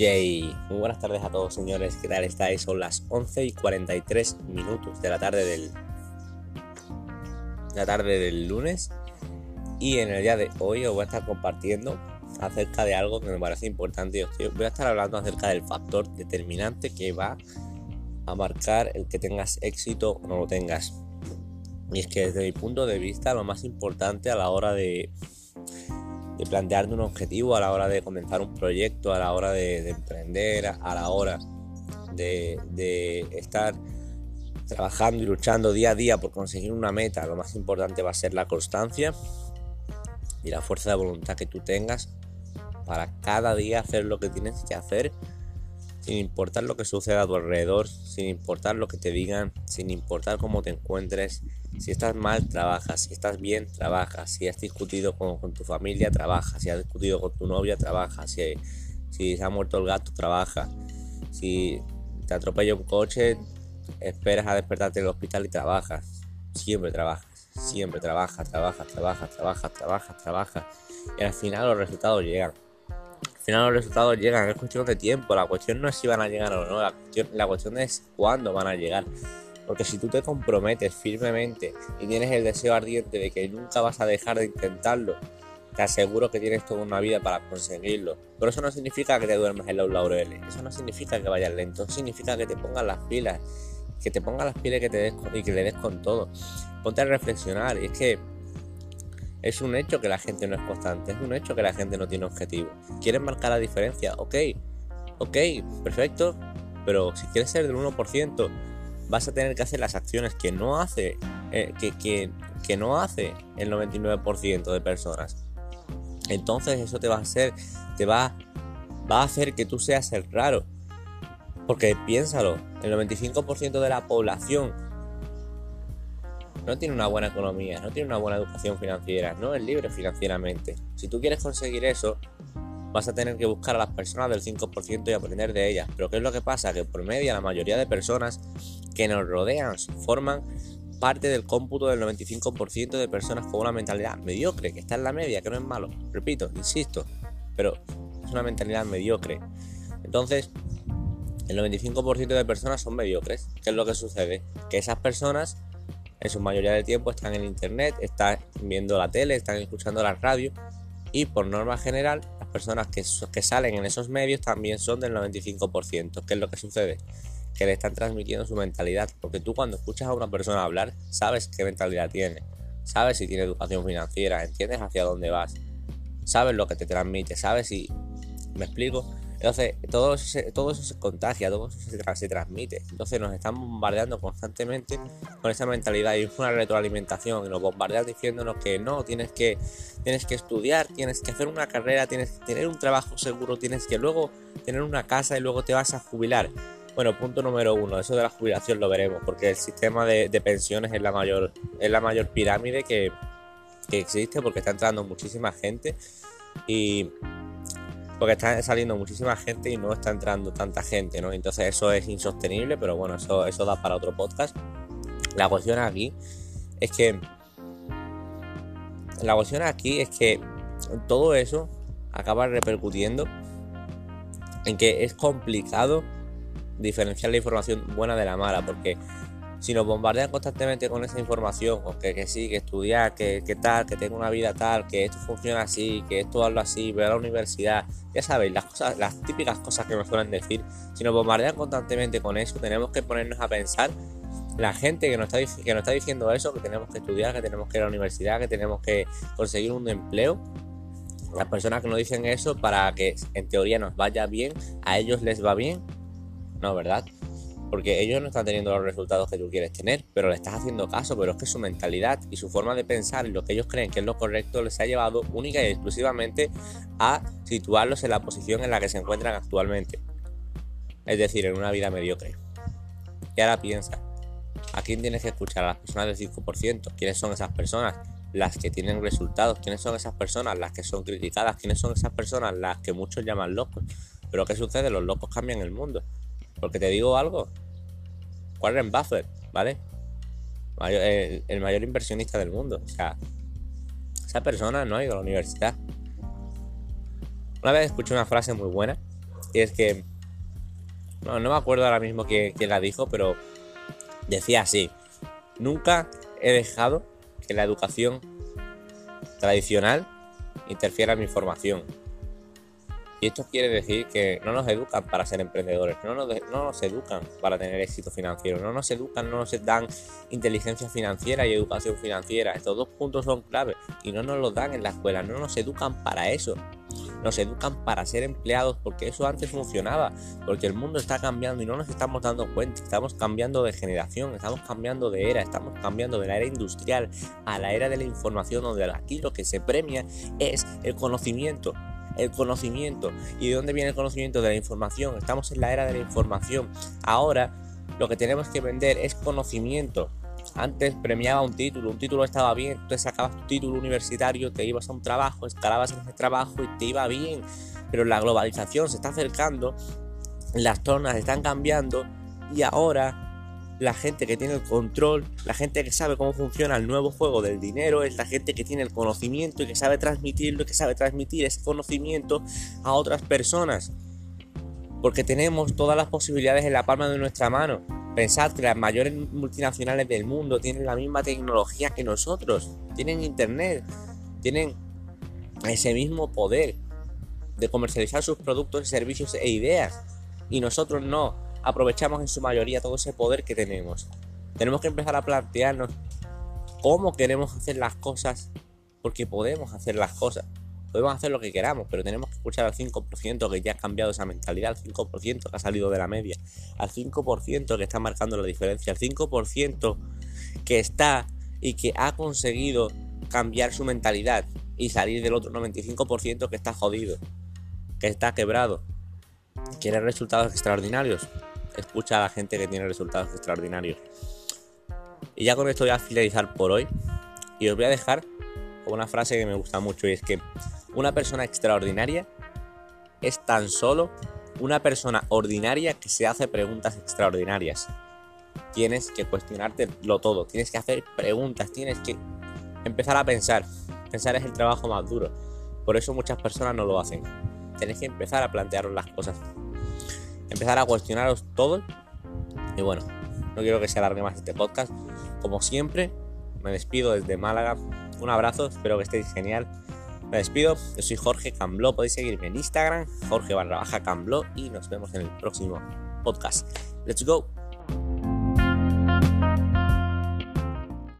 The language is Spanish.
Yay, muy buenas tardes a todos señores, ¿qué tal estáis? Son las 11 y 43 minutos de la tarde del la tarde del lunes y en el día de hoy os voy a estar compartiendo acerca de algo que me parece importante voy a estar hablando acerca del factor determinante que va a marcar el que tengas éxito o no lo tengas. Y es que desde mi punto de vista lo más importante a la hora de de plantearte un objetivo a la hora de comenzar un proyecto, a la hora de, emprender, a la hora de, estar trabajando y luchando día a día por conseguir una meta, lo más importante va a ser la constancia y la fuerza de voluntad que tú tengas para cada día hacer lo que tienes que hacer sin importar lo que suceda a tu alrededor, sin importar lo que te digan, sin importar cómo te encuentres, si estás mal, trabaja. Si estás bien, trabaja. Si has discutido con, tu familia, trabaja. Si has discutido con tu novia, trabaja. Si, si se ha muerto el gato, trabaja. Si te atropella un coche, esperas a despertarte en el hospital y trabajas. Siempre trabajas. Siempre trabajas, trabajas, trabajas, trabajas, trabajas, trabajas. Y al final los resultados llegan. Al final los resultados llegan. Es cuestión de tiempo. La cuestión no es si van a llegar o no. La cuestión, la cuestión es cuándo van a llegar. Porque si tú te comprometes firmemente y tienes el deseo ardiente de que nunca vas a dejar de intentarlo, te aseguro que tienes toda una vida para conseguirlo. Pero eso no significa que te duermas en los laureles, eso no significa que vayas lento, eso significa que te pongas las pilas, que te pongas las pilas y que, te des y que le des con todo. Ponte a reflexionar, y es que es un hecho que la gente no es constante, es un hecho que la gente no tiene objetivo. ¿Quieres marcar la diferencia? Ok, ok, perfecto, pero si quieres ser del 1%, vas a tener que hacer las acciones que no hace, eh, que, que, no hace el 99% de personas. Entonces eso te va a hacer, te va, va a hacer que tú seas el raro. Porque piénsalo, el 95% de la población no tiene una buena economía, no tiene una buena educación financiera, no es libre financieramente. Si tú quieres conseguir eso, vas a tener que buscar a las personas del 5% y aprender de ellas. Pero ¿qué es lo que pasa? Que por media la mayoría de personas que nos rodean forman parte del cómputo del 95% de personas con una mentalidad mediocre, que está en la media, que no es malo. Repito, insisto, pero es una mentalidad mediocre. Entonces, el 95% de personas son mediocres. ¿Qué es lo que sucede? Que esas personas en su mayoría del tiempo están en internet, están viendo la tele, están escuchando la radio y por norma general las personas que, que salen en esos medios también son del 95%. ¿Qué es lo que sucede? Que le están transmitiendo su mentalidad, porque tú cuando escuchas a una persona hablar sabes qué mentalidad tiene, sabes si tiene educación financiera, entiendes hacia dónde vas, sabes lo que te transmite, sabes si... ¿Me explico? Entonces, todo eso, se, todo eso se contagia, todo eso se, transmite. Entonces, nos están bombardeando constantemente con esa mentalidad y es una retroalimentación. Y nos bombardean diciéndonos que no, tienes que, tienes que estudiar, tienes que hacer una carrera, tienes que tener un trabajo seguro, tienes que luego tener una casa y luego te vas a jubilar. Bueno, punto número uno, eso de la jubilación lo veremos, porque el sistema de, pensiones es la mayor, es la mayor pirámide que, que existe, porque está entrando muchísima gente y porque está saliendo muchísima gente y no está entrando tanta gente, ¿no? Entonces eso es insostenible, pero bueno, eso, eso da para otro podcast. La cuestión aquí es que. La cuestión aquí es que todo eso acaba repercutiendo en que es complicado diferenciar la información buena de la mala, porque si nos bombardean constantemente con esa información, o que, sí, que estudiar, que, tal, que tengo una vida tal, que esto funciona así, que esto hablo así, voy a la universidad, ya sabéis, las cosas, las típicas cosas que me suelen decir, si nos bombardean constantemente con eso, tenemos que ponernos a pensar la gente que nos, está, que nos está diciendo eso, que tenemos que estudiar, que tenemos que ir a la universidad, que tenemos que conseguir un empleo, las personas que nos dicen eso para que en teoría nos vaya bien, a ellos les va bien, no, ¿verdad? Porque ellos no están teniendo los resultados que tú quieres tener, pero le estás haciendo caso, pero es que su mentalidad y su forma de pensar lo que ellos creen que es lo correcto les ha llevado única y exclusivamente a situarlos en la posición en la que se encuentran actualmente. Es decir, en una vida mediocre. Y ahora piensa, ¿a quién tienes que escuchar? A las personas del 5%. ¿Quiénes son esas personas? Las que tienen resultados. ¿Quiénes son esas personas? Las que son criticadas. ¿Quiénes son esas personas? Las que muchos llaman locos. Pero ¿qué sucede? Los locos cambian el mundo. Porque te digo algo, Warren Buffett, ¿vale? el, mayor inversionista del mundo. O sea, esa persona no ha ido a la universidad. Una vez escuché una frase muy buena Y es que, no, no me acuerdo ahora mismo quién, quién la dijo, pero decía así, nunca he dejado que la educación tradicional interfiera en mi formación. Y esto quiere decir que no nos educan para ser emprendedores, no nos, no nos, educan para tener éxito financiero, no nos educan, no nos dan inteligencia financiera y educación financiera. Estos dos puntos son claves y no nos los dan en la escuela, no nos educan para eso. Nos educan para ser empleados porque eso antes funcionaba, porque el mundo está cambiando y no nos estamos dando cuenta, estamos cambiando de generación, estamos cambiando de era, estamos cambiando de la era industrial a la era de la información donde aquí lo que se premia es el conocimiento, el conocimiento. ¿Y de dónde viene el conocimiento? De la información. Estamos en la era de la información. Ahora lo que tenemos que vender es conocimiento. Antes premiaba un título, un título estaba bien, tú sacabas tu título universitario, te ibas a un trabajo, escalabas en ese trabajo y te iba bien. Pero la globalización se está acercando, las zonas están cambiando y ahora la gente que tiene el control, la gente que sabe cómo funciona el nuevo juego del dinero, es la gente que tiene el conocimiento y que sabe transmitirlo, que sabe transmitir ese conocimiento a otras personas. Porque tenemos todas las posibilidades en la palma de nuestra mano. Pensad que las mayores multinacionales del mundo tienen la misma tecnología que nosotros, tienen internet, tienen ese mismo poder de comercializar sus productos, servicios e ideas. Y nosotros no aprovechamos en su mayoría todo ese poder que tenemos. Tenemos que empezar a plantearnos cómo queremos hacer las cosas, porque podemos hacer las cosas. Podemos hacer lo que queramos, pero tenemos que escuchar al 5% que ya ha cambiado esa mentalidad, al 5% que ha salido de la media, al 5% que está marcando la diferencia, al 5% que está y que ha conseguido cambiar su mentalidad y salir del otro 95% que está jodido, que está quebrado. ¿Quiere resultados extraordinarios? Escucha a la gente que tiene resultados extraordinarios. Y ya con esto voy a finalizar por hoy. Y os voy a dejar con una frase que me gusta mucho y es que una persona extraordinaria es tan solo una persona ordinaria que se hace preguntas extraordinarias. Tienes que cuestionártelo todo, tienes que hacer preguntas, tienes que empezar a pensar. Pensar es el trabajo más duro. Por eso muchas personas no lo hacen. Tenéis que empezar a plantearos las cosas empezar a cuestionaros todo. Y bueno, no quiero que se alargue más este podcast. Como siempre, me despido desde Málaga. Un abrazo, espero que estéis genial. Me despido, yo soy Jorge Cambló, podéis seguirme en Instagram, Jorge barra baja Cambló y nos vemos en el próximo podcast. Let's go.